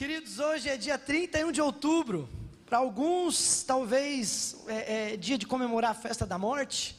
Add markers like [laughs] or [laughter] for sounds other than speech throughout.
Queridos, hoje é dia 31 de outubro. Para alguns, talvez é, é, dia de comemorar a festa da morte.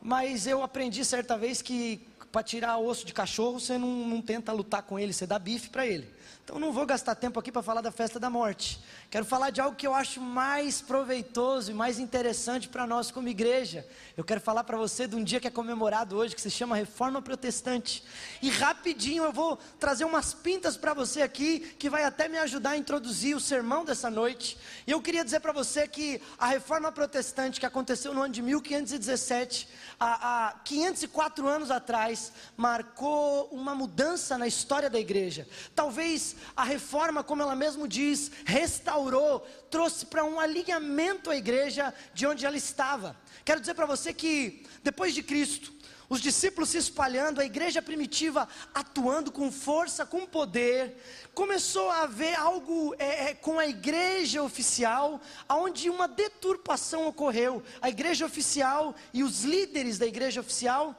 Mas eu aprendi certa vez que para tirar osso de cachorro, você não, não tenta lutar com ele, você dá bife para ele. Então não vou gastar tempo aqui para falar da festa da morte. Quero falar de algo que eu acho mais proveitoso e mais interessante para nós como igreja. Eu quero falar para você de um dia que é comemorado hoje, que se chama Reforma Protestante. E rapidinho eu vou trazer umas pintas para você aqui, que vai até me ajudar a introduzir o sermão dessa noite. E eu queria dizer para você que a Reforma Protestante, que aconteceu no ano de 1517, há, há 504 anos atrás, marcou uma mudança na história da igreja. Talvez a reforma, como ela mesmo diz, restaurou, trouxe para um alinhamento a igreja de onde ela estava. Quero dizer para você que, depois de Cristo, os discípulos se espalhando, a igreja primitiva atuando com força, com poder, começou a haver algo é, é, com a igreja oficial, onde uma deturpação ocorreu. A igreja oficial e os líderes da igreja oficial,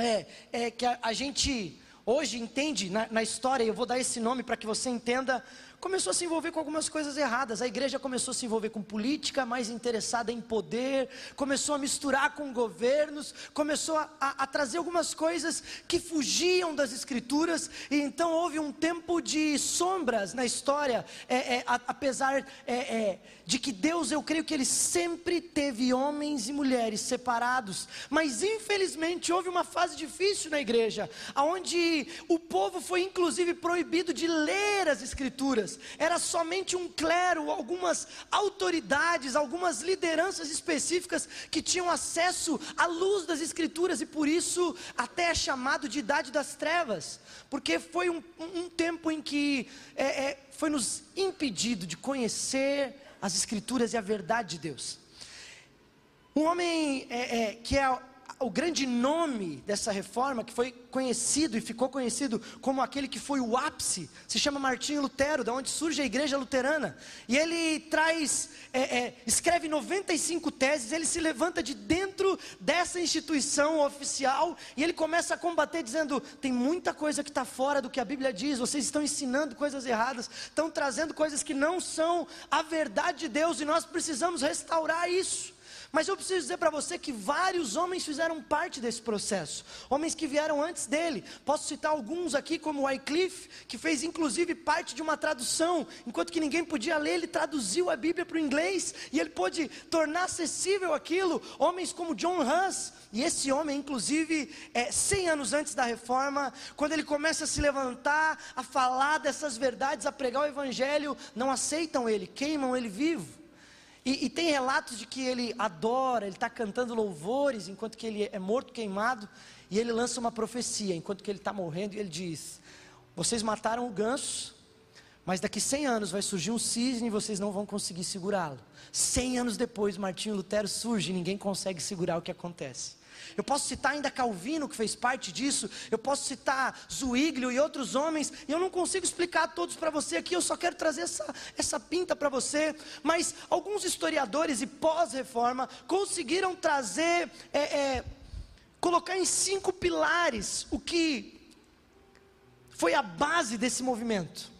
é, é que a, a gente hoje entende na, na história, eu vou dar esse nome para que você entenda começou a se envolver com algumas coisas erradas. A igreja começou a se envolver com política, mais interessada em poder, começou a misturar com governos, começou a, a, a trazer algumas coisas que fugiam das escrituras, e então houve um tempo de sombras na história, é, é, apesar é, é, de que Deus, eu creio que Ele sempre teve homens e mulheres separados, mas infelizmente houve uma fase difícil na igreja, onde o povo foi inclusive proibido de ler as escrituras era somente um clero, algumas autoridades, algumas lideranças específicas que tinham acesso à luz das Escrituras e por isso até é chamado de Idade das Trevas, porque foi um, um tempo em que é, é, foi nos impedido de conhecer as Escrituras e a verdade de Deus. Um homem é, é que é o grande nome dessa reforma, que foi conhecido e ficou conhecido como aquele que foi o ápice, se chama Martinho Lutero, da onde surge a igreja luterana. E ele traz, é, é, escreve 95 teses, ele se levanta de dentro dessa instituição oficial e ele começa a combater, dizendo: tem muita coisa que está fora do que a Bíblia diz, vocês estão ensinando coisas erradas, estão trazendo coisas que não são a verdade de Deus e nós precisamos restaurar isso. Mas eu preciso dizer para você que vários homens fizeram parte desse processo, homens que vieram antes dele. Posso citar alguns aqui, como Wycliffe, que fez inclusive parte de uma tradução, enquanto que ninguém podia ler, ele traduziu a Bíblia para o inglês e ele pôde tornar acessível aquilo. Homens como John Hus, e esse homem, inclusive, é, 100 anos antes da reforma, quando ele começa a se levantar, a falar dessas verdades, a pregar o Evangelho, não aceitam ele, queimam ele vivo. E, e, tem relatos de que ele adora, ele está cantando louvores enquanto que ele é morto, queimado, e ele lança uma profecia enquanto que ele está morrendo, e ele diz: Vocês mataram o ganso, mas daqui 100 anos vai surgir um cisne e vocês não vão conseguir segurá-lo. 100 anos depois, Martinho Lutero surge e ninguém consegue segurar o que acontece. Eu posso citar ainda Calvino, que fez parte disso. Eu posso citar Zuíglio e outros homens. E eu não consigo explicar todos para você aqui. Eu só quero trazer essa, essa pinta para você. Mas alguns historiadores e pós-reforma conseguiram trazer, é, é, colocar em cinco pilares o que foi a base desse movimento.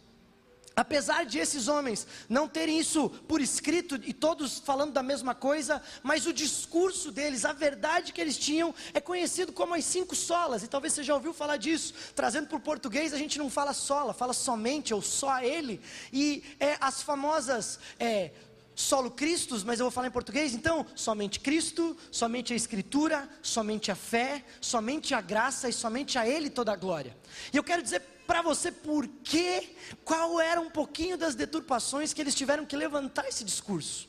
Apesar de esses homens não terem isso por escrito e todos falando da mesma coisa, mas o discurso deles, a verdade que eles tinham, é conhecido como as cinco solas. E talvez você já ouviu falar disso. Trazendo para o português, a gente não fala sola, fala somente ou só ele. E é, as famosas é, solo Cristos, mas eu vou falar em português, então, somente Cristo, somente a Escritura, somente a fé, somente a graça e somente a Ele toda a glória. E eu quero dizer para você por quê, qual era um pouquinho das deturpações que eles tiveram que levantar esse discurso.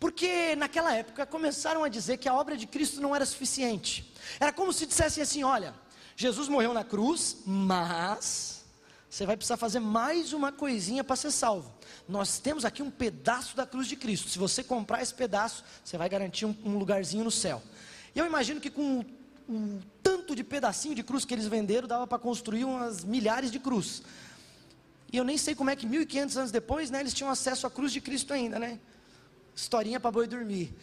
Porque naquela época começaram a dizer que a obra de Cristo não era suficiente. Era como se dissessem assim: olha, Jesus morreu na cruz, mas você vai precisar fazer mais uma coisinha para ser salvo. Nós temos aqui um pedaço da cruz de Cristo. Se você comprar esse pedaço, você vai garantir um, um lugarzinho no céu. E eu imagino que com o tanto de pedacinho de cruz que eles venderam, dava para construir umas milhares de cruz. E eu nem sei como é que 1500 anos depois, né, eles tinham acesso à cruz de Cristo ainda, né? Historinha para boi dormir.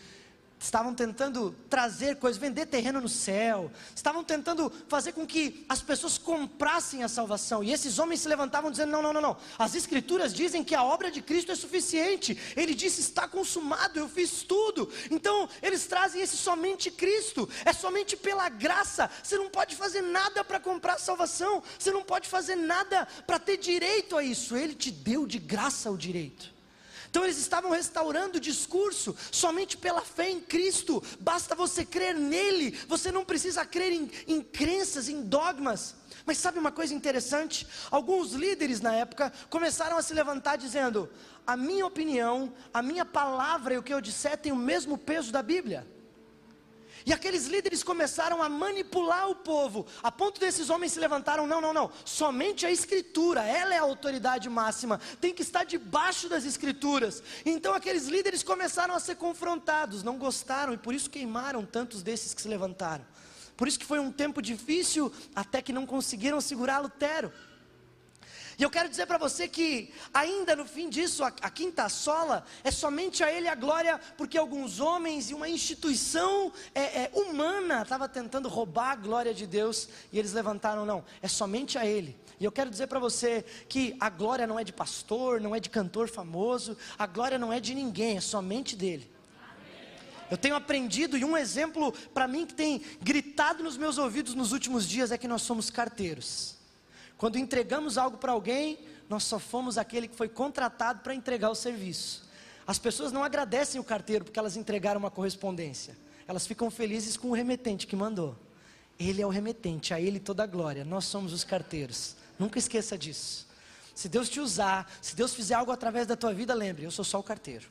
Estavam tentando trazer coisas, vender terreno no céu, estavam tentando fazer com que as pessoas comprassem a salvação. E esses homens se levantavam dizendo: não, não, não, não. As escrituras dizem que a obra de Cristo é suficiente. Ele disse: está consumado, eu fiz tudo. Então, eles trazem esse somente Cristo. É somente pela graça. Você não pode fazer nada para comprar a salvação. Você não pode fazer nada para ter direito a isso. Ele te deu de graça o direito. Então eles estavam restaurando o discurso somente pela fé em Cristo. Basta você crer nele. Você não precisa crer em, em crenças, em dogmas. Mas sabe uma coisa interessante? Alguns líderes na época começaram a se levantar dizendo: a minha opinião, a minha palavra e o que eu disser tem o mesmo peso da Bíblia. E aqueles líderes começaram a manipular o povo, a ponto desses homens se levantaram: não, não, não, somente a Escritura, ela é a autoridade máxima, tem que estar debaixo das Escrituras. Então aqueles líderes começaram a ser confrontados, não gostaram e por isso queimaram tantos desses que se levantaram. Por isso que foi um tempo difícil, até que não conseguiram segurar Lutero. E eu quero dizer para você que, ainda no fim disso, a, a, quinta sola é somente a Ele a glória, porque alguns homens e uma instituição é, é, humana estava tentando roubar a glória de Deus, e eles levantaram, não, é somente a Ele. E eu quero dizer para você que a glória não é de pastor, não é de cantor famoso, a glória não é de ninguém, é somente dele. Eu tenho aprendido, e um exemplo para mim que tem gritado nos meus ouvidos nos últimos dias é que nós somos carteiros. Quando entregamos algo para alguém, nós só fomos aquele que foi contratado para entregar o serviço. As pessoas não agradecem o carteiro porque elas entregaram uma correspondência. Elas ficam felizes com o remetente que mandou. Ele é o remetente, a ele toda a glória. Nós somos os carteiros. Nunca esqueça disso. Se Deus te usar, se Deus fizer algo através da tua vida, lembre, eu sou só o carteiro.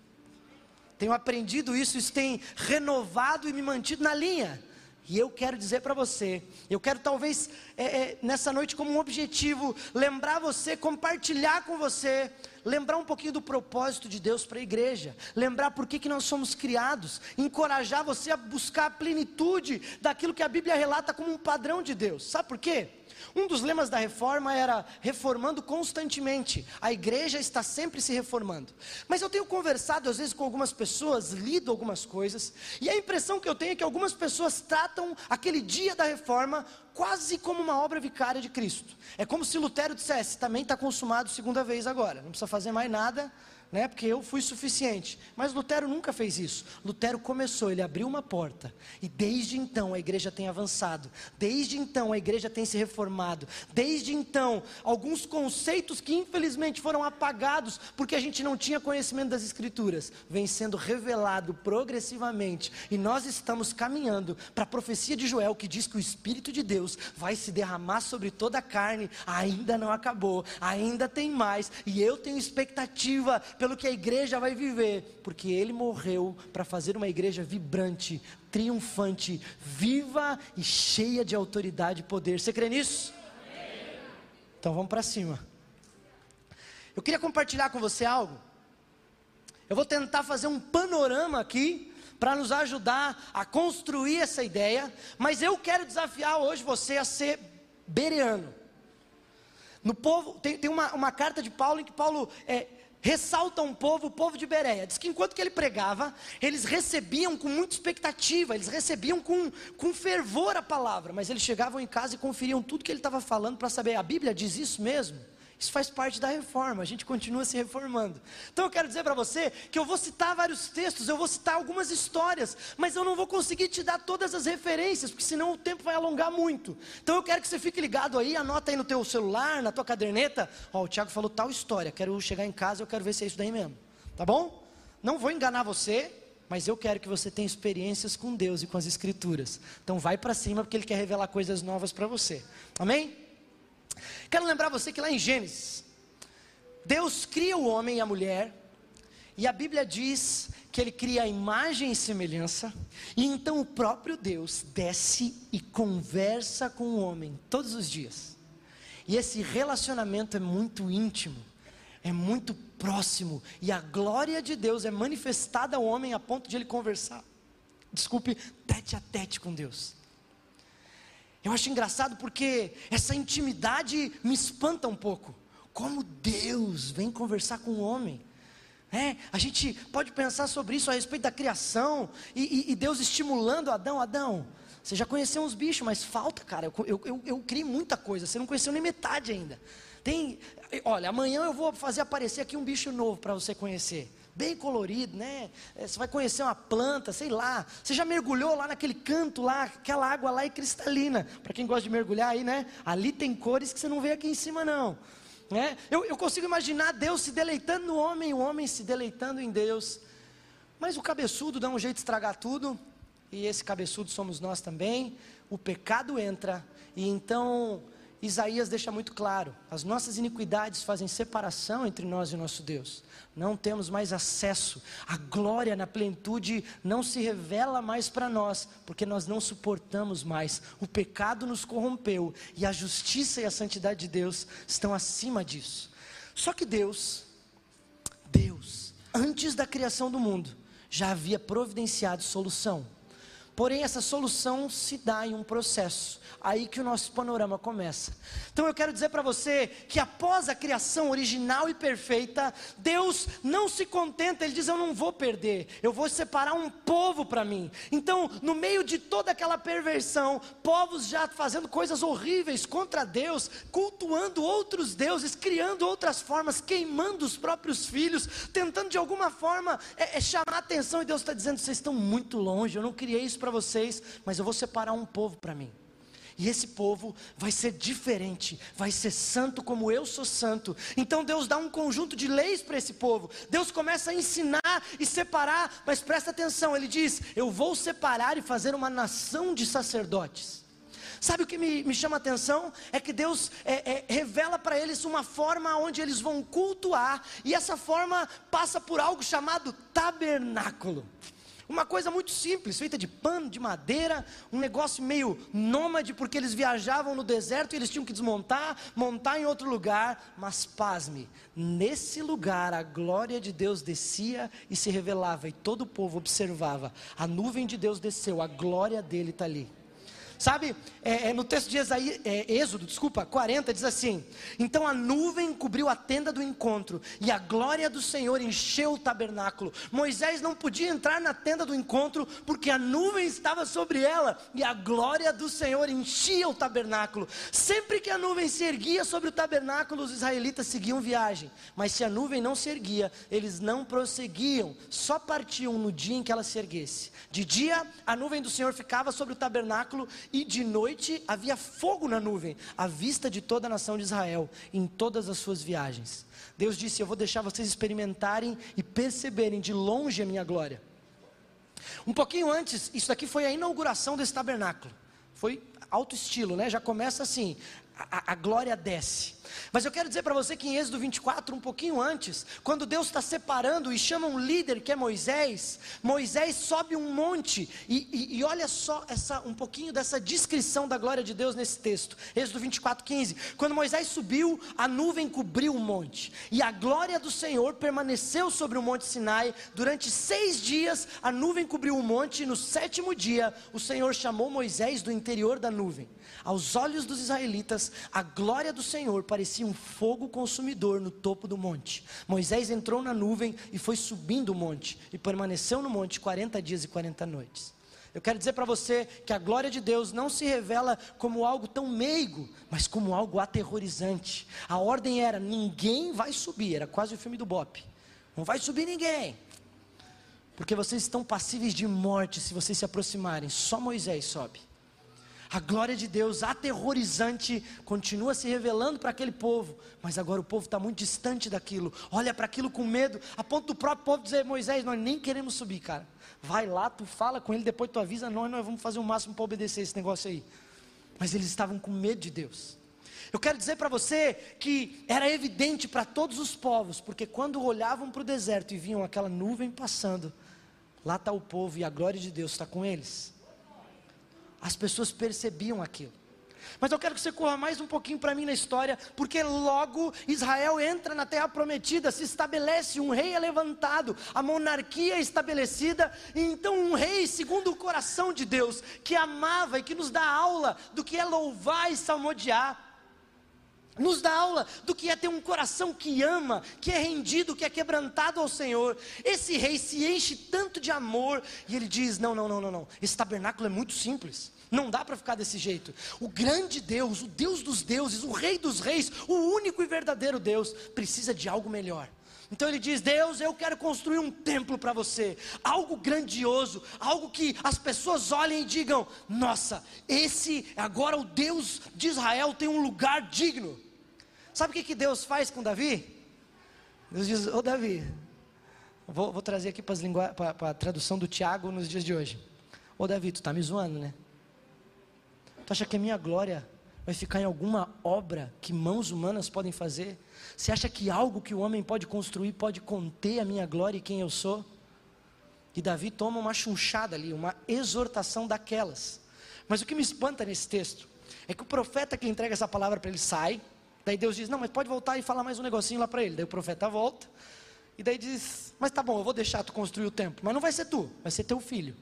Tenho aprendido isso, isso tem renovado e me mantido na linha. E eu quero dizer para você, eu quero talvez é, é, nessa noite como um objetivo, lembrar você, compartilhar com você, lembrar um pouquinho do propósito de Deus para a igreja, lembrar por que, que nós somos criados, encorajar você a buscar a plenitude daquilo que a Bíblia relata como um padrão de Deus. Sabe por quê? Um dos lemas da reforma era reformando constantemente. A igreja está sempre se reformando. Mas eu tenho conversado às vezes com algumas pessoas, lido algumas coisas, e a impressão que eu tenho é que algumas pessoas tratam aquele dia da reforma quase como uma obra vicária de Cristo. É como se Lutero dissesse: também está consumado segunda vez agora, não precisa fazer mais nada, né? Porque eu fui suficiente. Mas Lutero nunca fez isso. Lutero começou, ele abriu uma porta e desde então a igreja tem avançado. Desde então a igreja tem se reformado. Desde então, alguns conceitos que infelizmente foram apagados porque a gente não tinha conhecimento das escrituras, vem sendo revelado progressivamente e nós estamos caminhando para a profecia de Joel que diz que o espírito de Deus vai se derramar sobre toda a carne. Ainda não acabou, ainda tem mais e eu tenho expectativa pelo que a igreja vai viver, porque ele morreu para fazer uma igreja vibrante, triunfante, viva e cheia de autoridade e poder. Você crê nisso? Então vamos para cima. Eu queria compartilhar com você algo. Eu vou tentar fazer um panorama aqui para nos ajudar a construir essa ideia, mas eu quero desafiar hoje você a ser bereano. No povo, tem, tem uma, uma, carta de Paulo em que Paulo é, ressalta um povo, o povo de Bereia. Diz que enquanto que ele pregava, eles recebiam com muita expectativa, eles recebiam com, com fervor a palavra, mas eles chegavam em casa e conferiam tudo que ele estava falando para saber, a Bíblia diz isso mesmo? Isso faz parte da reforma, a gente continua se reformando. Então eu quero dizer para você que eu vou citar vários textos, eu vou citar algumas histórias, mas eu não vou conseguir te dar todas as referências, porque senão o tempo vai alongar muito. Então eu quero que você fique ligado aí, anota aí no teu celular, na tua caderneta. Ó, o Tiago falou tal história, quero chegar em casa, eu quero ver se é isso daí mesmo. Tá bom? Não vou enganar você, mas eu quero que você tenha experiências com Deus e com as Escrituras. Então vai para cima, porque Ele quer revelar coisas novas para você. Amém? Quero lembrar você que lá em Gênesis, Deus cria o homem e a mulher, e a Bíblia diz que ele cria a imagem e semelhança, e então o próprio Deus desce e conversa com o homem todos os dias. E esse relacionamento é muito íntimo, é muito próximo, e a glória de Deus é manifestada ao homem a ponto de ele conversar, desculpe, tete a tete com Deus. Eu acho engraçado porque essa intimidade me espanta um pouco. Como Deus vem conversar com o homem. É, a gente pode pensar sobre isso a respeito da criação e, e, e Deus estimulando Adão, Adão. Você já conheceu uns bichos, mas falta, cara. Eu, eu, eu, eu criei muita coisa. Você não conheceu nem metade ainda. Tem, olha, amanhã eu vou fazer aparecer aqui um bicho novo para você conhecer. Bem colorido, né? É, você vai conhecer uma planta, sei lá. Você já mergulhou lá naquele canto lá, aquela água lá é cristalina. Para quem gosta de mergulhar aí, né? Ali tem cores que você não vê aqui em cima, não. Né? Eu, eu consigo imaginar Deus se deleitando no homem, o homem se deleitando em Deus. Mas o cabeçudo dá um jeito de estragar tudo, e esse cabeçudo somos nós também. O pecado entra, e então Isaías deixa muito claro: as nossas iniquidades fazem separação entre nós e nosso Deus. Não temos mais acesso. A glória na plenitude não se revela mais para nós, porque nós não suportamos mais. O pecado nos corrompeu e a justiça e a santidade de Deus estão acima disso. Só que Deus, Deus, antes da criação do mundo, já havia providenciado solução. Porém, essa solução se dá em um processo aí que o nosso panorama começa. Então eu quero dizer para você que após a criação original e perfeita, Deus não se contenta, Ele diz: Eu não vou perder, eu vou separar um povo para mim. Então, no meio de toda aquela perversão, povos já fazendo coisas horríveis contra Deus, cultuando outros deuses, criando outras formas, queimando os próprios filhos, tentando de alguma forma é, é chamar atenção, e Deus está dizendo: Vocês estão muito longe, eu não criei isso para vocês, mas eu vou separar um povo para mim. E esse povo vai ser diferente, vai ser santo como eu sou santo. Então Deus dá um conjunto de leis para esse povo. Deus começa a ensinar e separar, mas presta atenção, ele diz: Eu vou separar e fazer uma nação de sacerdotes. Sabe o que me, me chama a atenção? É que Deus é, é, revela para eles uma forma onde eles vão cultuar, e essa forma passa por algo chamado tabernáculo. Uma coisa muito simples, feita de pano, de madeira, um negócio meio nômade, porque eles viajavam no deserto e eles tinham que desmontar, montar em outro lugar. Mas pasme, nesse lugar a glória de Deus descia e se revelava, e todo o povo observava. A nuvem de Deus desceu, a glória dele está ali. Sabe, é, é, no texto de Esaí, é, Êxodo, desculpa, 40, diz assim: Então a nuvem cobriu a tenda do encontro, e a glória do Senhor encheu o tabernáculo. Moisés não podia entrar na tenda do encontro, porque a nuvem estava sobre ela, e a glória do Senhor enchia o tabernáculo. Sempre que a nuvem se erguia sobre o tabernáculo, os israelitas seguiam viagem, mas se a nuvem não se erguia, eles não prosseguiam, só partiam no dia em que ela se erguesse. De dia, a nuvem do Senhor ficava sobre o tabernáculo, e de noite havia fogo na nuvem, à vista de toda a nação de Israel, em todas as suas viagens. Deus disse: Eu vou deixar vocês experimentarem e perceberem de longe a minha glória. Um pouquinho antes, isso daqui foi a inauguração desse tabernáculo. Foi alto estilo, né? Já começa assim: a, a glória desce. Mas eu quero dizer para você que em Êxodo 24, um pouquinho antes, quando Deus está separando e chama um líder que é Moisés, Moisés sobe um monte e, e, e, olha só essa, um pouquinho dessa descrição da glória de Deus nesse texto. Êxodo 24, 15. Quando Moisés subiu, a nuvem cobriu o monte e a glória do Senhor permaneceu sobre o monte Sinai durante seis dias. A nuvem cobriu o monte e no sétimo dia o Senhor chamou Moisés do interior da nuvem. Aos olhos dos israelitas, a glória do Senhor parecia um fogo consumidor no topo do monte. Moisés entrou na nuvem e foi subindo o monte, e permaneceu no monte 40 dias e 40 noites. Eu quero dizer para você que a glória de Deus não se revela como algo tão meigo, mas como algo aterrorizante. A ordem era: ninguém vai subir, era quase o filme do Bop. Não vai subir ninguém, porque vocês estão passíveis de morte se vocês se aproximarem. Só Moisés sobe. A glória de Deus aterrorizante continua se revelando para aquele povo, mas agora o povo está muito distante daquilo, olha para aquilo com medo, a ponto do próprio povo dizer: Moisés, nós nem queremos subir, cara. Vai lá, tu fala com ele, depois tu avisa nós, nós vamos fazer o máximo para obedecer esse negócio aí. Mas eles estavam com medo de Deus. Eu quero dizer para você que era evidente para todos os povos, porque quando olhavam para o deserto e viam aquela nuvem passando, lá está o povo e a glória de Deus está com eles. As pessoas percebiam aquilo. Mas eu quero que você corra mais um pouquinho para mim na história, porque logo Israel entra na terra prometida, se estabelece, um rei é levantado, a monarquia é estabelecida, e então um rei segundo o coração de Deus, que amava e que nos dá aula do que é louvar e salmodiar. Nos dá aula do que é ter um coração que ama, que é rendido, que é quebrantado ao Senhor. Esse rei se enche tanto de amor e ele diz: Não, não, não, não, não. Esse tabernáculo é muito simples. Não dá para ficar desse jeito. O grande Deus, o Deus dos deuses, o Rei dos reis, o único e verdadeiro Deus, precisa de algo melhor. Então ele diz: Deus, eu quero construir um templo para você, algo grandioso, algo que as pessoas olhem e digam: Nossa, esse agora o Deus de Israel tem um lugar digno. Sabe o que, que Deus faz com Davi? Deus diz: Ô Davi, vou, vou trazer aqui para a tradução do Tiago nos dias de hoje. Ô Davi, tu está me zoando, né? Tu acha que a minha glória vai ficar em alguma obra que mãos humanas podem fazer? Você acha que algo que o homem pode construir pode conter a minha glória e quem eu sou? E Davi toma uma chunchada ali, uma exortação daquelas. Mas o que me espanta nesse texto é que o profeta que entrega essa palavra para ele sai, daí Deus diz: Não, mas pode voltar e falar mais um negocinho lá para ele. Daí o profeta volta, e daí diz: Mas tá bom, eu vou deixar tu construir o templo, mas não vai ser tu, vai ser teu filho.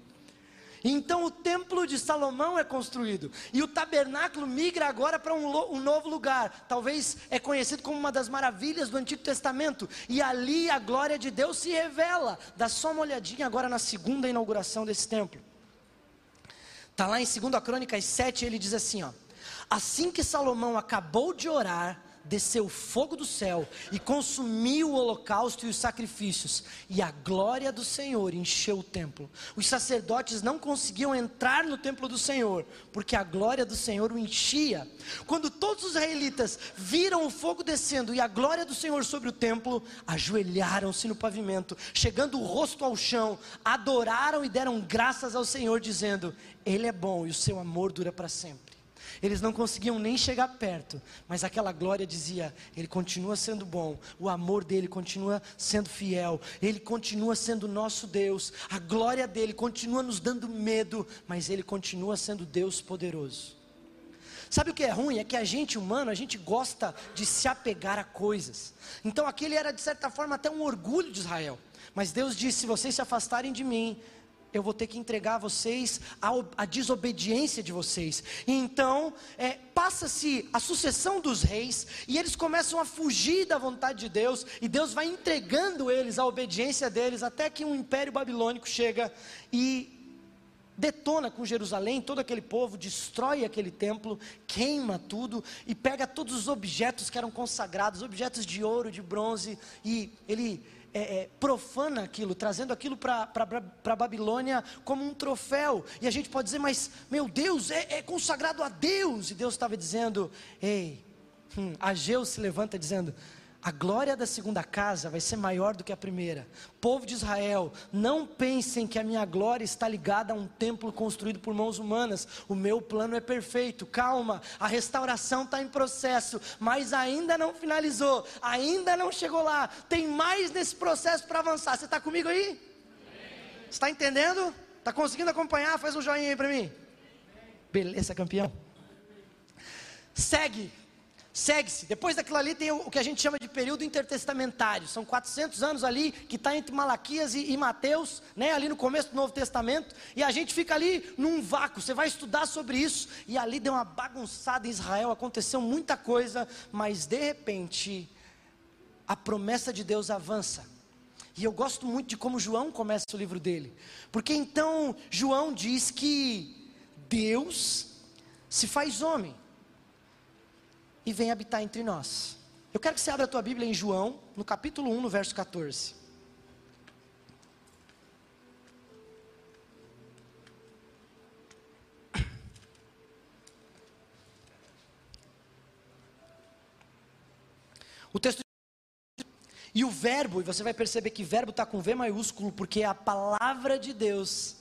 Então o templo de Salomão é construído e o tabernáculo migra agora para um, um, novo lugar. Talvez é conhecido como uma das maravilhas do Antigo Testamento. E ali a glória de Deus se revela. Dá só uma olhadinha agora na segunda inauguração desse templo. Está lá em 2 Crônicas 7, ele diz assim: ó, Assim que Salomão acabou de orar, desceu fogo do céu e consumiu o holocausto e os sacrifícios, e a glória do Senhor encheu o templo. Os sacerdotes não conseguiam entrar no templo do Senhor, porque a glória do Senhor o enchia. Quando todos os israelitas viram o fogo descendo e a glória do Senhor sobre o templo, ajoelharam-se no pavimento, chegando o rosto ao chão, adoraram e deram graças ao Senhor, dizendo: Ele é bom e o seu amor dura para sempre. Eles não conseguiam nem chegar perto, mas aquela glória dizia: Ele continua sendo bom, o amor dele continua sendo fiel, ele continua sendo nosso Deus, a glória dele continua nos dando medo, mas ele continua sendo Deus poderoso. Sabe o que é ruim? É que a gente humano, a gente gosta de se apegar a coisas. Então aquele era de certa forma até um orgulho de Israel. Mas Deus disse: se vocês se afastarem de mim, eu vou ter que entregar vocês a, a desobediência de vocês. E então, é, passa-se a sucessão dos reis, e eles começam a fugir da vontade de Deus, e Deus vai entregando eles a obediência deles, até que um império babilônico chega e detona com Jerusalém, todo aquele povo, destrói aquele templo, queima tudo e pega todos os objetos que eram consagrados, objetos de ouro, de bronze, e ele é, é, profana aquilo, trazendo aquilo para a Babilônia como um troféu. E a gente pode dizer, mas meu Deus, é, é consagrado a Deus. E Deus estava dizendo, ei, hum, Ageu se levanta dizendo: a glória da segunda casa vai ser maior do que a primeira. Povo de Israel, não pensem que a minha glória está ligada a um templo construído por mãos humanas. O meu plano é perfeito. Calma, a restauração está em processo, mas ainda não finalizou, ainda não chegou lá. Tem mais nesse processo para avançar. Você está comigo aí? Está entendendo? Está conseguindo acompanhar? Faz um joinha aí para mim. Beleza, campeão. Segue segue-se. Depois daquilo ali tem o, que a gente chama de período intertestamentário. São 400 anos ali que está entre Malaquias e, e Mateus, né, ali no começo do Novo Testamento. E a gente fica ali num vácuo. Você vai estudar sobre isso. E ali deu uma bagunçada em Israel. Aconteceu muita coisa. Mas de repente, a promessa de Deus avança. E eu gosto muito de como João começa o livro dele. Porque então João diz que Deus se faz homem e vem habitar entre nós. Eu quero que você abra a tua Bíblia em João, no capítulo 1, no verso 14. O texto e o verbo, e você vai perceber que verbo está com V maiúsculo, porque a palavra de Deus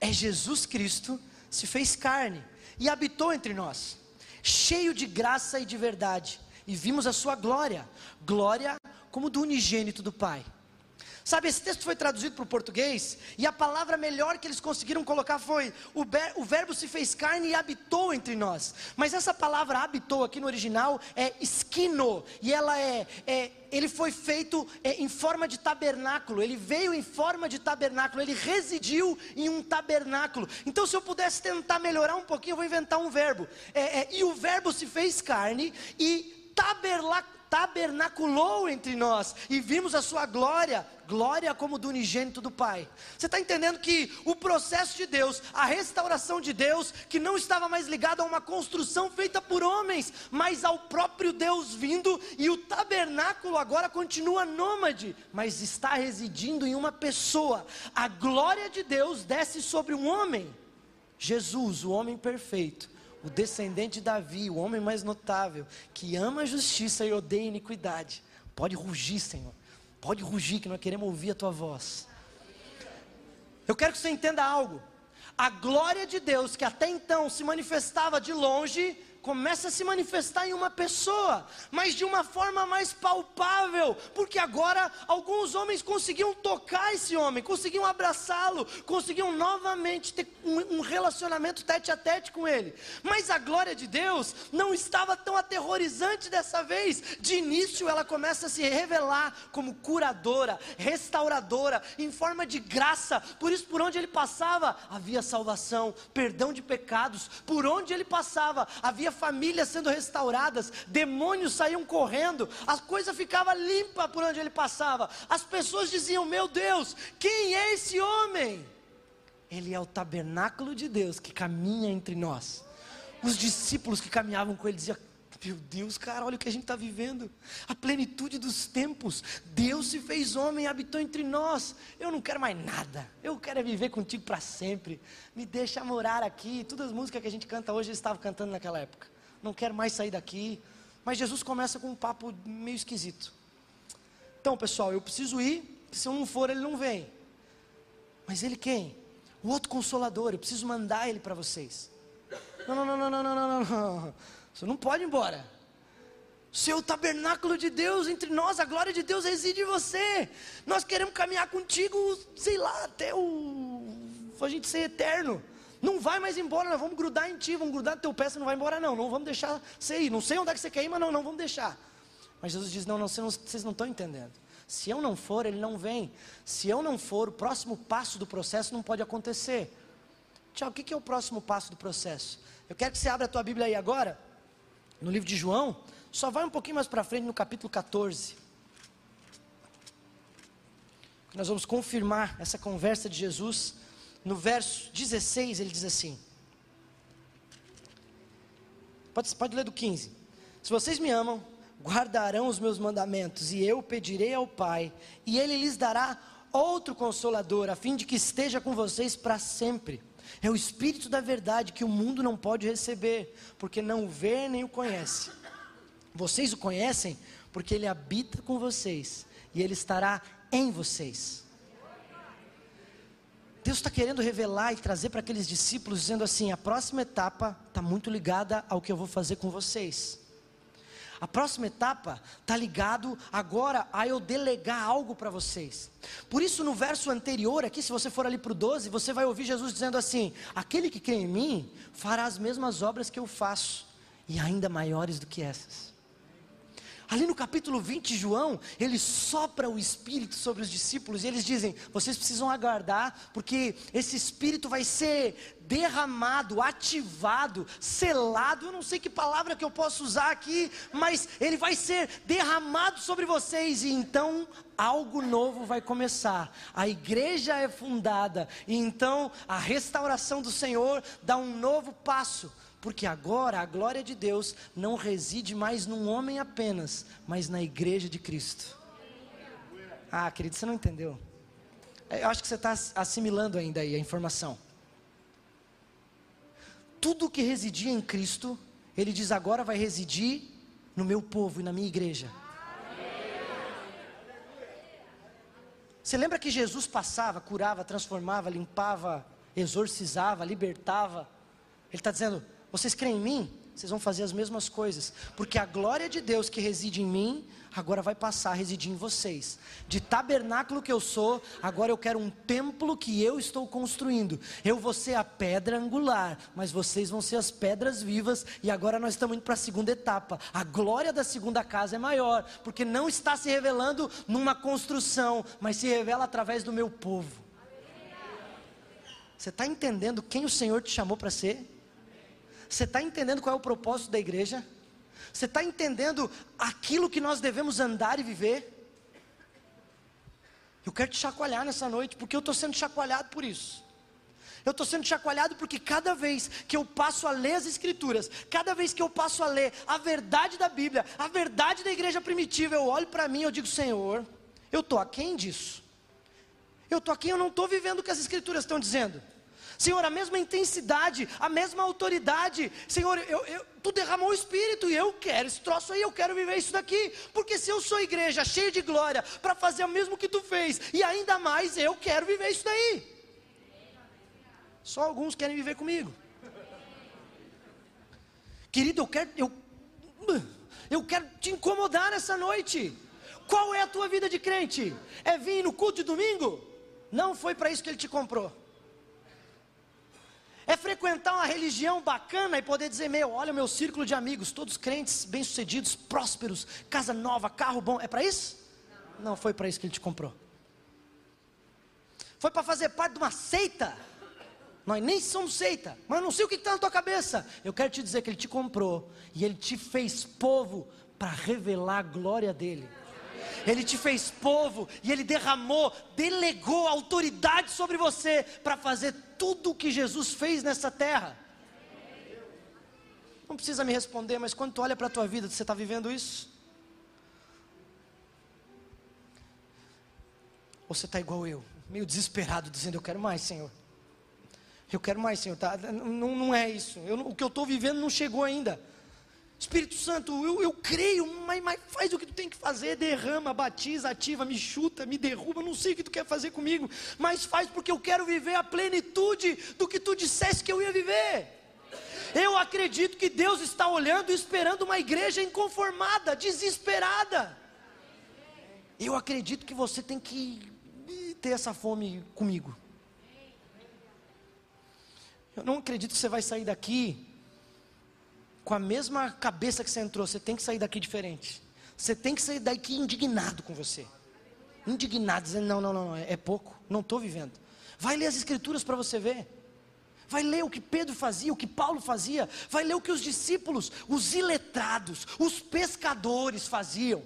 é Jesus Cristo, se fez carne e habitou entre nós cheio de graça e de verdade, e vimos a sua glória, glória como do unigênito do Pai. Sabe, esse texto foi traduzido para o português e a palavra melhor que eles conseguiram colocar foi: o, o, verbo se fez carne e habitou entre nós. Mas essa palavra habitou aqui no original é esquino e ela é, é ele foi feito é, em forma de tabernáculo, ele veio em forma de tabernáculo, ele residiu em um tabernáculo. Então, se eu pudesse tentar melhorar um pouquinho, eu vou inventar um verbo. É, é, e o verbo se fez carne e tabernaculou entre nós e vimos a sua glória, glória como do unigênito do Pai. Você está entendendo que o processo de Deus, a restauração de Deus, que não estava mais ligado a uma construção feita por homens, mas ao próprio Deus vindo, e o tabernáculo agora continua nômade, mas está residindo em uma pessoa. A glória de Deus desce sobre um homem. Jesus, o homem perfeito, o descendente de Davi, o homem mais notável, que ama a justiça e odeia a iniquidade. Pode rugir, Senhor. Pode rugir, que nós queremos ouvir a tua voz. Eu quero que você entenda algo. A glória de Deus, que até então se manifestava de longe, começa a se manifestar em uma pessoa, mas de uma forma mais palpável, porque agora alguns homens conseguiam tocar esse homem, conseguiam abraçá-lo, conseguiam novamente ter um, relacionamento tete a tete com ele. Mas a glória de Deus não estava tão aterrorizante dessa vez. De início, ela começa a se revelar como curadora, restauradora, em forma de graça. Por isso, por onde ele passava, havia salvação, perdão de pecados. Por onde ele passava, havia famílias sendo restauradas, demônios saíam correndo, a coisa ficava limpa por onde ele passava. As pessoas diziam: Meu Deus, quem é esse homem? Ele é o tabernáculo de Deus que caminha entre nós. Os discípulos que caminhavam com ele diziam: meu Deus, cara, olha o que a gente está vivendo. A plenitude dos tempos. Deus se fez homem e habitou entre nós. Eu não quero mais nada. Eu quero é viver contigo para sempre. Me deixa morar aqui. Todas as músicas que a gente canta hoje, eles estavam cantando naquela época. Não quero mais sair daqui. Mas Jesus começa com um papo meio esquisito. Então, pessoal, eu preciso ir. Se eu não for, ele não vem. Mas ele quem? O outro consolador. Eu preciso mandar ele para vocês. Não, não, não, não, não, não, não, não. Você não pode ir embora. Seu tabernáculo de Deus entre nós, a glória de Deus reside em você. Nós queremos caminhar contigo, sei lá, até o a gente ser eterno. Não vai mais embora, nós vamos grudar em ti, vamos grudar no teu pé, você não vai embora não, não vamos deixar você ir. Não sei onde é que você quer ir, mas não, não vamos deixar. Mas Jesus diz: não, não, vocês não estão entendendo. Se eu não for, ele não vem. Se eu não for, o próximo passo do processo não pode acontecer. Tiago, o que é o próximo passo do processo? Eu quero que você abra a tua Bíblia aí agora no livro de João, só vai um pouquinho mais para frente no capítulo 14. Nós vamos confirmar essa conversa de Jesus. No verso 16, ele diz assim: Pode, pode ler do 15. Se vocês me amam, guardarão os meus mandamentos, e eu pedirei ao Pai, e ele lhes dará outro consolador, a fim de que esteja com vocês para sempre é o Espírito da verdade que o mundo não pode receber, porque não o vê nem o conhece. Vocês o conhecem porque ele habita com vocês e ele estará em vocês. Deus está querendo revelar e trazer para aqueles discípulos, dizendo assim: a próxima etapa está muito ligada ao que eu vou fazer com vocês. A próxima etapa está ligado agora a eu delegar algo para vocês. Por isso, no verso anterior, aqui, se você for ali para o 12, você vai ouvir Jesus dizendo assim: Aquele que crê em mim fará as mesmas obras que eu faço, e ainda maiores do que essas. Ali no capítulo 20 de João, ele sopra o Espírito sobre os discípulos e eles dizem: vocês precisam aguardar, porque esse Espírito vai ser derramado, ativado, selado. Eu não sei que palavra que eu posso usar aqui, mas ele vai ser derramado sobre vocês e então algo novo vai começar. A igreja é fundada e então a restauração do Senhor dá um novo passo porque agora a glória de Deus não reside mais num homem apenas, mas na igreja de Cristo. Ah, querido, você não entendeu. Eu acho que você está assimilando ainda aí a informação. Tudo que residia em Cristo, Ele diz agora vai residir no meu povo e na minha igreja. Você lembra que Jesus passava, curava, transformava, limpava, exorcizava, libertava? Ele está dizendo: vocês creem em mim? Vocês vão fazer as mesmas coisas, porque a glória de Deus que reside em mim, agora vai passar a residir em vocês. De tabernáculo que eu sou, agora eu quero um templo que eu estou construindo. Eu vou ser a pedra angular, mas vocês vão ser as pedras vivas, e agora nós estamos indo para a segunda etapa. A glória da segunda casa é maior, porque não está se revelando numa construção, mas se revela através do meu povo. Você está entendendo quem o Senhor te chamou para ser? Você está entendendo qual é o propósito da igreja? Você está entendendo aquilo que nós devemos andar e viver? Eu quero te chacoalhar nessa noite, porque eu estou sendo chacoalhado por isso. Eu estou sendo chacoalhado porque cada vez que eu passo a ler as Escrituras, cada vez que eu passo a ler a verdade da Bíblia, a verdade da igreja primitiva, eu olho para mim e digo: Senhor, eu estou aquém disso. Eu estou aqui, eu não estou vivendo o que as Escrituras estão dizendo. Senhor, a mesma intensidade, a mesma autoridade. Senhor, eu, eu, tu derramou o Espírito e eu quero esse troço aí, eu quero viver isso daqui. Porque se eu sou igreja cheia de glória para fazer o mesmo que tu fez, e ainda mais eu quero viver isso daí. Só alguns querem viver comigo. Querido, eu quero, eu, eu quero te incomodar essa noite. Qual é a tua vida de crente? É vir no culto de domingo? Não foi para isso que ele te comprou. É frequentar uma religião bacana e poder dizer: Meu, olha o meu círculo de amigos, todos crentes, bem-sucedidos, prósperos, casa nova, carro bom. É para isso? Não, foi para isso que ele te comprou. Foi para fazer parte de uma seita nós nem somos seita, mas não sei o que está na tua cabeça. Eu quero te dizer que Ele te comprou e Ele te fez povo para revelar a glória dEle. Ele te fez povo e Ele derramou, delegou autoridade sobre você para fazer tudo o que Jesus fez nessa terra. Não precisa me responder, mas quando tu olha para a tua vida, você está vivendo isso? Ou você está igual eu, meio desesperado, dizendo: Eu quero mais, Senhor. Eu quero mais, Senhor. Tá? Não, não é isso. Eu, o que eu estou vivendo não chegou ainda. Espírito Santo, eu, eu creio, mas, mas, faz o que tu tem que fazer, derrama, batiza, ativa, me chuta, me derruba, não sei o que tu quer fazer comigo, mas faz porque eu quero viver a plenitude do que tu disseste que eu ia viver. Eu acredito que Deus está olhando e esperando uma igreja inconformada, desesperada. Eu acredito que você tem que ter essa fome comigo. Eu não acredito que você vai sair daqui com a mesma cabeça que você entrou. Você tem que sair daqui diferente. Você tem que sair daqui indignado com você. Indignado, dizendo: não, não, não, é pouco, não estou vivendo. Vai ler as Escrituras para você ver. Vai ler o que Pedro fazia, o que Paulo fazia. Vai ler o que os discípulos, os iletrados, os pescadores faziam.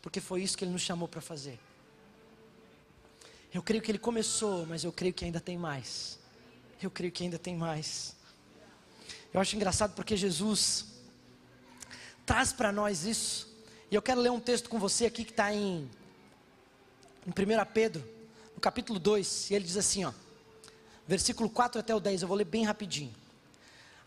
Porque foi isso que ele nos chamou para fazer. Eu creio que ele começou, mas eu creio que ainda tem mais. Eu creio que ainda tem mais. Eu acho engraçado porque Jesus traz para nós isso. E eu quero ler um texto com você aqui que está em, em 1 Pedro, no capítulo 2. E ele diz assim: ó, versículo 4 até o 10. Eu vou ler bem rapidinho.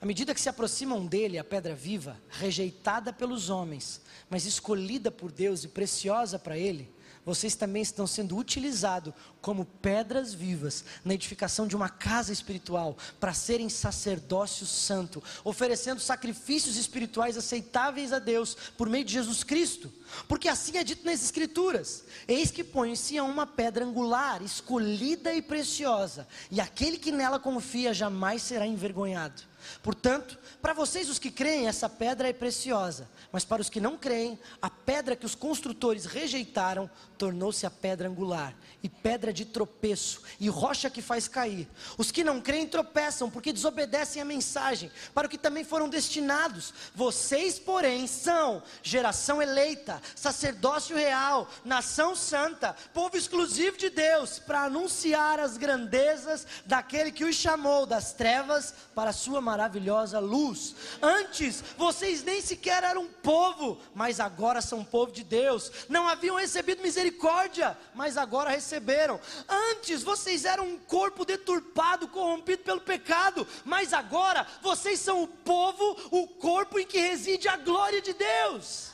À medida que se aproximam dele, a pedra viva, rejeitada pelos homens, mas escolhida por Deus e preciosa para ele, vocês também estão sendo utilizados como pedras vivas na edificação de uma casa espiritual, para serem sacerdócio santo, oferecendo sacrifícios espirituais aceitáveis a Deus por meio de Jesus Cristo. Porque assim é dito nas Escrituras: Eis que põe em Sião uma pedra angular, escolhida e preciosa, e aquele que nela confia jamais será envergonhado. Portanto, para vocês os que creem, essa pedra é preciosa, mas para os que não creem, a pedra que os construtores rejeitaram tornou-se a pedra angular, e pedra de tropeço, e rocha que faz cair. Os que não creem tropeçam, porque desobedecem a mensagem, para o que também foram destinados. Vocês, porém, são geração eleita, sacerdócio real, nação santa, povo exclusivo de Deus, para anunciar as grandezas daquele que os chamou das trevas para a sua maravilhosa luz. Antes, vocês nem sequer eram povo, mas agora são povo de Deus. Não haviam recebido misericórdia, mas agora receberam. Antes, vocês eram um corpo deturpado, corrompido pelo pecado, mas agora vocês são o povo, o corpo em que reside a glória de Deus.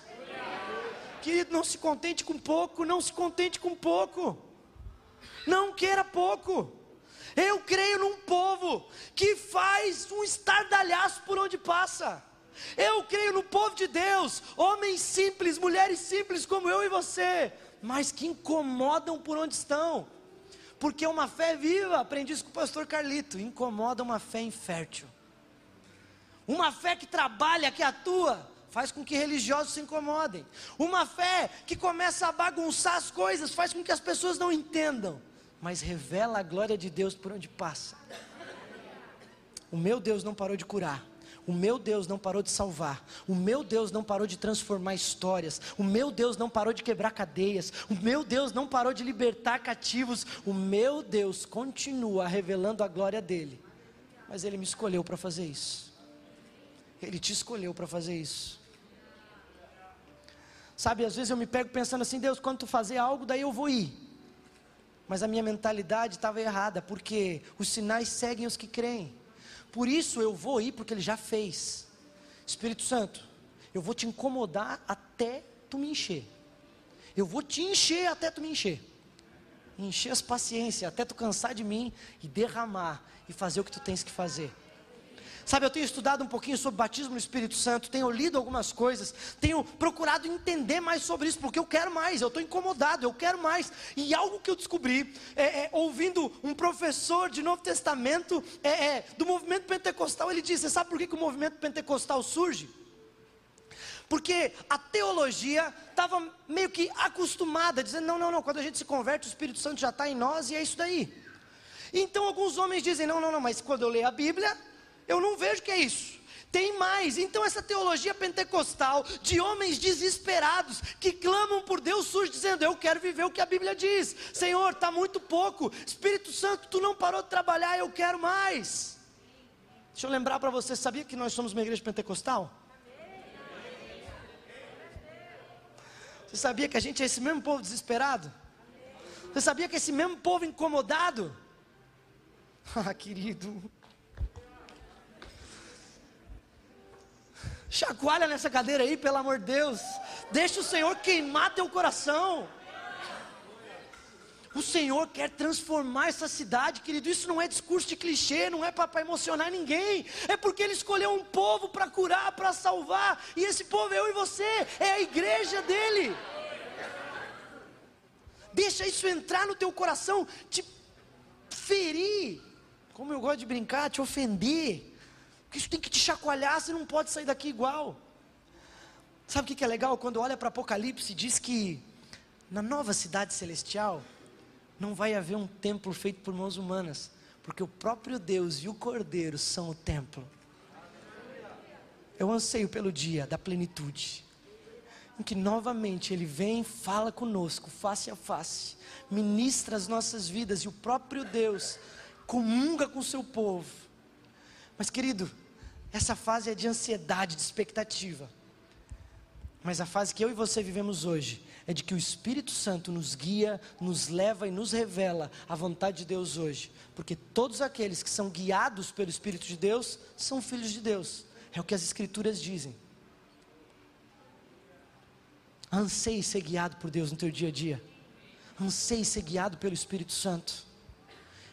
Querido, não se contente com pouco, não se contente com pouco. Não queira pouco. Eu creio num povo que faz um estardalhaço por onde passa. Eu creio no povo de Deus, homens simples, mulheres simples como eu e você, mas que incomodam por onde estão. Porque uma fé viva, aprendi isso com o pastor Carlito, incomoda uma fé infértil. Uma fé que trabalha, que atua, faz com que religiosos se incomodem. Uma fé que começa a bagunçar as coisas, faz com que as pessoas não entendam mas revela a glória de Deus por onde passa. O meu Deus não parou de curar. o meu Deus não parou de salvar, o meu Deus não parou de transformar histórias, o meu Deus não parou de quebrar cadeias, o meu Deus não parou de libertar cativos, o meu Deus continua revelando a glória dele. Mas ele me escolheu para fazer isso. Ele te escolheu para fazer isso. Sabe, às vezes eu me pego pensando assim, Deus, quando tu fazer algo, daí eu vou ir. Mas a minha mentalidade estava errada, porque os sinais seguem os que creem. Por isso eu vou ir, porque Ele já fez. Espírito Santo, eu vou te incomodar até tu me encher. Eu vou te encher até tu me encher. Encher as paciências, até tu cansar de mim e derramar e fazer o que tu tens que fazer. Sabe, eu tenho estudado um pouquinho sobre batismo no Espírito Santo, tenho lido algumas coisas, tenho procurado entender mais sobre isso, porque eu quero mais, eu estou incomodado, eu quero mais. E algo que eu descobri, é, é, ouvindo um professor de Novo Testamento, é, é do movimento pentecostal, ele disse: sabe por que, que o movimento pentecostal surge? Porque a teologia estava meio que acostumada, dizendo: não, não, não, quando a gente se converte, o Espírito Santo já está em nós e é isso daí. Então alguns homens dizem: não, não, não, mas quando eu leio a Bíblia, eu não vejo que é isso. Tem mais, então essa teologia pentecostal de homens desesperados que clamam por Deus surge dizendo: Eu quero viver o que a Bíblia diz, Senhor, está muito pouco, Espírito Santo, tu não parou de trabalhar, eu quero mais. Deixa eu lembrar para você: sabia que nós somos uma igreja pentecostal? Você sabia que a gente é esse mesmo povo desesperado? Você sabia que é esse mesmo povo incomodado? [laughs] Ah, querido, Chacoalha nessa cadeira aí, pelo amor de Deus. Deixa o Senhor queimar teu coração. O Senhor quer transformar essa cidade, querido. Isso não é discurso de clichê, não é para emocionar ninguém. É porque Ele escolheu um povo para curar, para salvar. E esse povo é eu e você, é a igreja dele. Deixa isso entrar no teu coração, te ferir. Como eu gosto de brincar, te ofender. Isso tem que te chacoalhar, você não pode sair daqui igual. Sabe o que é legal? Quando olha para Apocalipse, diz que na nova cidade celestial não vai haver um templo feito por mãos humanas, porque o próprio Deus e o Cordeiro são o templo. Eu anseio pelo dia da plenitude, em que novamente Ele vem, fala conosco, face a face, ministra as nossas vidas e o próprio Deus comunga com o seu povo. Mas querido, essa fase é de ansiedade, de expectativa. Mas a fase que eu e você vivemos hoje é de que o Espírito Santo nos guia, nos leva e nos revela a vontade de Deus hoje. Porque todos aqueles que são guiados pelo Espírito de Deus são filhos de Deus. É o que as Escrituras dizem. Anseie ser guiado por Deus no teu dia a dia. Anseie ser guiado pelo Espírito Santo.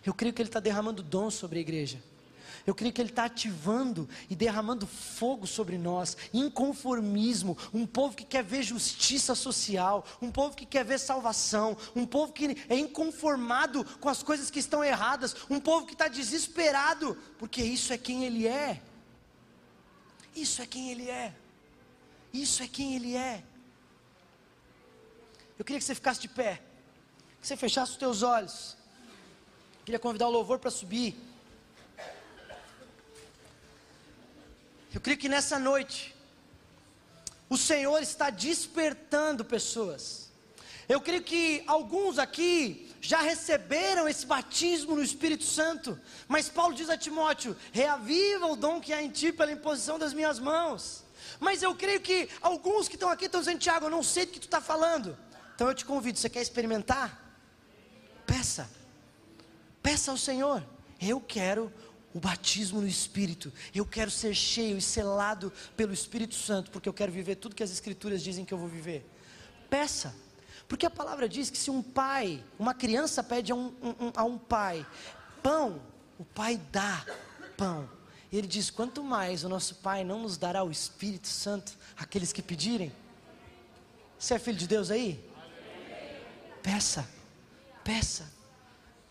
Eu creio que Ele está derramando dom sobre a igreja. Eu creio que Ele está ativando e derramando fogo sobre nós, inconformismo, um povo que quer ver justiça social, um povo que quer ver salvação, um povo que é inconformado com as coisas que estão erradas, um povo que está desesperado, porque isso é quem Ele é. Isso é quem Ele é. Isso é quem Ele é. Eu queria que você ficasse de pé, que você fechasse os teus olhos. Eu queria convidar o louvor para subir. Eu creio que nessa noite, o Senhor está despertando pessoas. Eu creio que alguns aqui já receberam esse batismo no Espírito Santo, mas Paulo diz a Timóteo: reaviva o dom que há em ti pela imposição das minhas mãos. Mas eu creio que alguns que estão aqui estão dizendo: Tiago, eu não sei do que tu está falando. Então eu te convido: você quer experimentar? Peça, peça ao Senhor. Eu quero o batismo no Espírito. Eu quero ser cheio e selado pelo Espírito Santo, porque eu quero viver tudo que as Escrituras dizem que eu vou viver. Peça, porque a palavra diz que se um pai, uma criança pede a um, um, a um pai pão, o pai dá pão. E ele diz: quanto mais o nosso pai não nos dará o Espírito Santo àqueles que pedirem. Você é filho de Deus aí? Peça, peça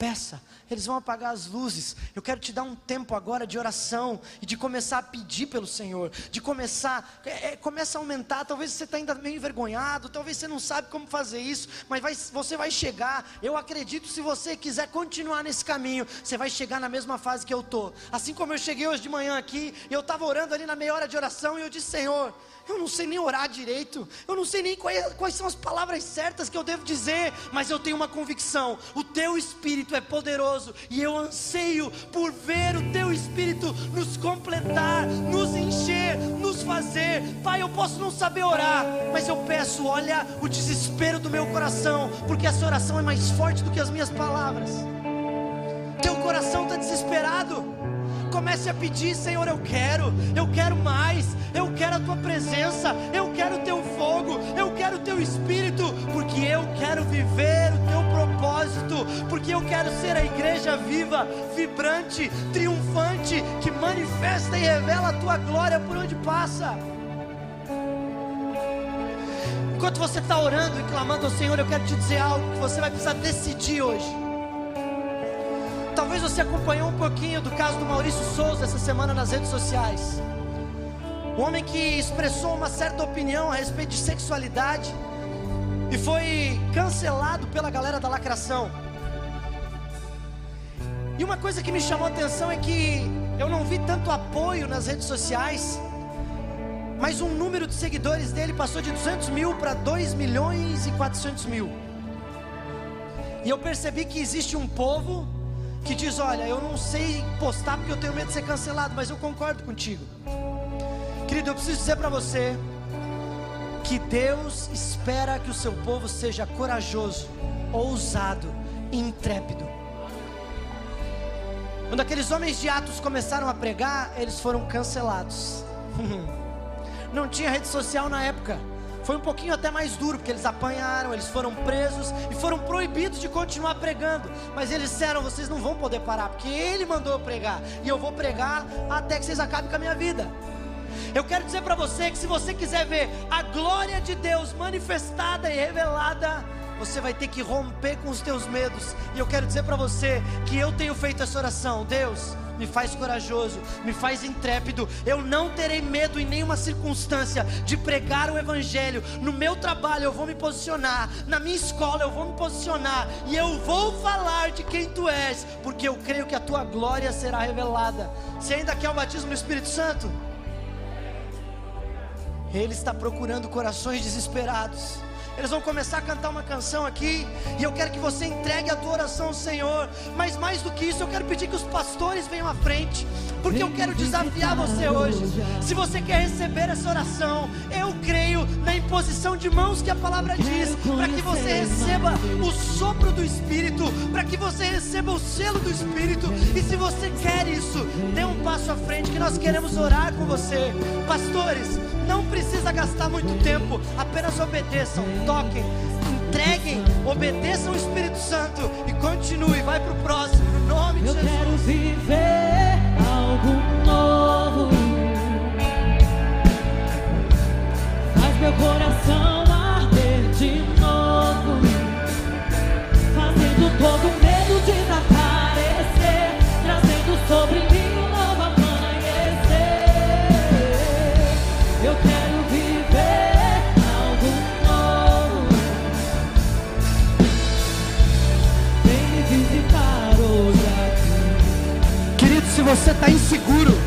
Peça, eles vão apagar as luzes. Eu quero te dar um tempo agora de oração e de começar a pedir pelo Senhor, de começar, é, é, começa a aumentar. Talvez você está ainda meio envergonhado, talvez você não sabe como fazer isso, mas vai, você vai chegar. Eu acredito, se você quiser continuar nesse caminho, você vai chegar na mesma fase que eu estou. Assim como eu cheguei hoje de manhã aqui, eu estava orando ali na meia hora de oração e eu disse: Senhor, eu não sei nem orar direito, eu não sei nem quais, quais, são as palavras certas que eu devo dizer, mas eu tenho uma convicção: o teu espírito é poderoso e eu anseio por ver o teu espírito nos completar, nos encher, nos fazer. Pai, eu posso não saber orar, mas eu peço, olha o desespero do meu coração, porque essa oração é mais forte do que as minhas palavras. Teu coração está desesperado. Comece a pedir, Senhor, eu quero, eu quero mais, eu quero a tua presença, eu quero o teu fogo, eu quero o teu espírito, porque eu quero viver o teu propósito, porque eu quero ser a igreja viva, vibrante, triunfante, que manifesta e revela a tua glória por onde passa. Enquanto você está orando e clamando ao Senhor, eu quero te dizer algo que você vai precisar decidir hoje. Talvez você acompanhou um pouquinho do caso do Maurício Souza essa semana nas redes sociais. Um homem que expressou uma certa opinião a respeito de sexualidade e foi cancelado pela galera da lacração. E uma coisa que me chamou a atenção é que eu não vi tanto apoio nas redes sociais, mas um número de seguidores dele passou de 200 mil para 2 milhões e 400 mil. E eu percebi que existe um povo que diz: Olha, eu não sei postar porque eu tenho medo de ser cancelado, mas eu concordo contigo. Querido, eu preciso dizer para você que Deus espera que o seu povo seja corajoso, ousado e intrépido. Quando aqueles homens de Atos começaram a pregar, eles foram cancelados. [laughs] Não tinha rede social na época. Foi um pouquinho até mais duro, porque eles apanharam, eles foram presos e foram proibidos de continuar pregando. Mas eles disseram: vocês não vão poder parar, porque Ele mandou eu pregar, e eu vou pregar até que vocês acabem com a minha vida. Eu quero dizer para você que se você quiser ver a glória de Deus manifestada e revelada, você vai ter que romper com os teus medos. E eu quero dizer para você que eu tenho feito essa oração, Deus me faz corajoso, me faz intrépido. Eu não terei medo em nenhuma circunstância de pregar o Evangelho. No meu trabalho eu vou me posicionar, na minha escola eu vou me posicionar e eu vou falar de quem tu és, porque eu creio que a tua glória será revelada. Você ainda quer o batismo no Espírito Santo? Ele está procurando corações desesperados eles vão começar a cantar uma canção aqui, e eu quero que você entregue a tua oração ao Senhor. Mas mais do que isso, eu quero pedir que os pastores venham à frente, porque eu quero desafiar você hoje. Se você quer receber essa oração, eu creio na imposição de mãos que a palavra diz, para que você receba o sopro do Espírito, para que você receba o selo do Espírito. E se você quer isso, dê um passo à frente, que nós queremos orar com você, pastores. Não precisa gastar muito tempo, apenas obedeçam, toquem, entreguem, obedeçam o Espírito Santo e continue, vai para o próximo, no nome de Eu Jesus. Eu quero viver algo novo. Faz meu coração arder de novo, fazendo todo medo você está inseguro,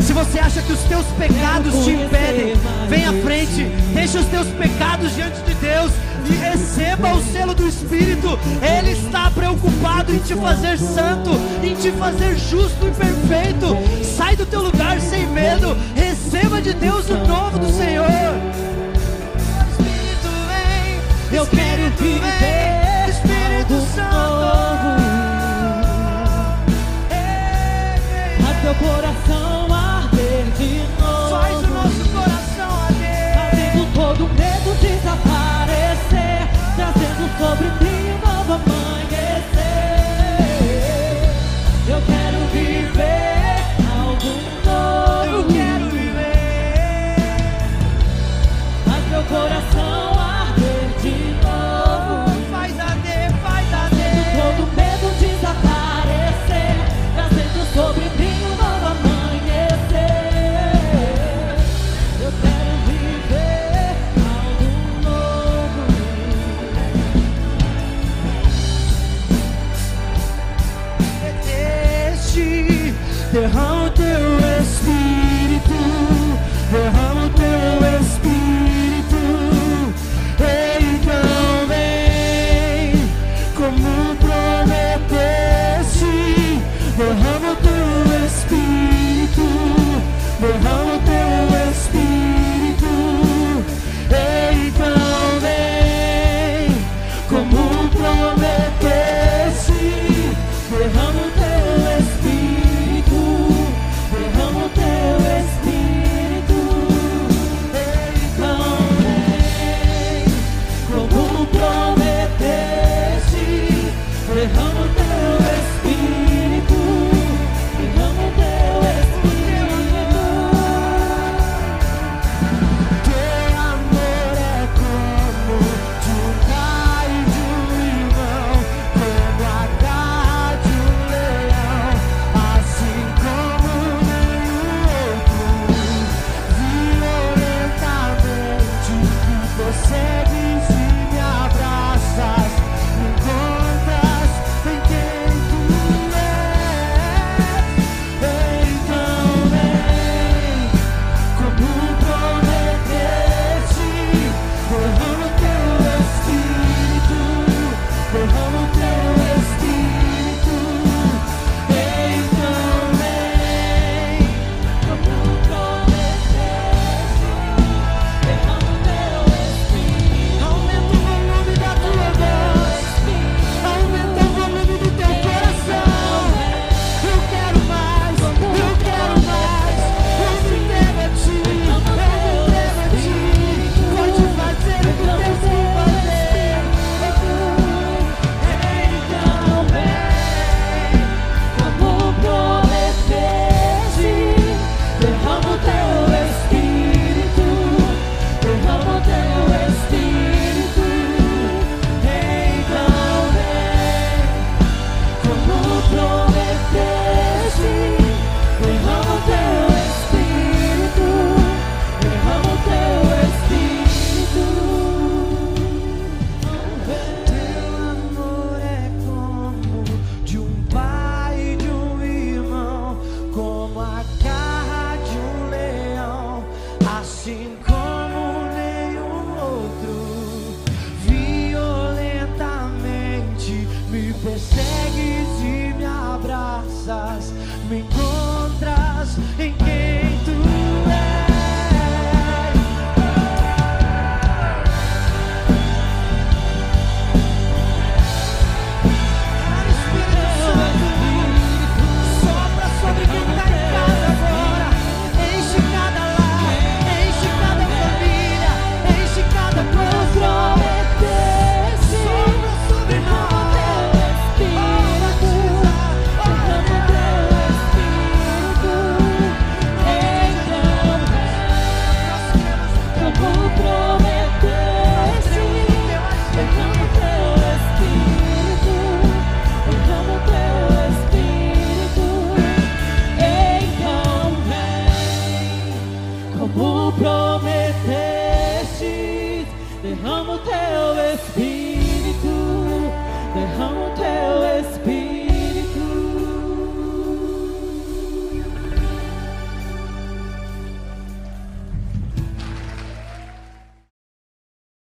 se você acha que os teus pecados te impedem, vem à frente, deixa os teus pecados diante de Deus e receba o selo do Espírito. Ele está preocupado em te fazer santo, em te fazer justo e perfeito. Sai do teu lugar sem medo, receba de Deus o novo do Senhor. Espírito vem, eu quero viver Espírito Santo. Meu coração arder de novo. Faz o nosso coração arder. Fazendo todo medo desaparecer. Trazendo sobre mim como a garra de um leão, assim como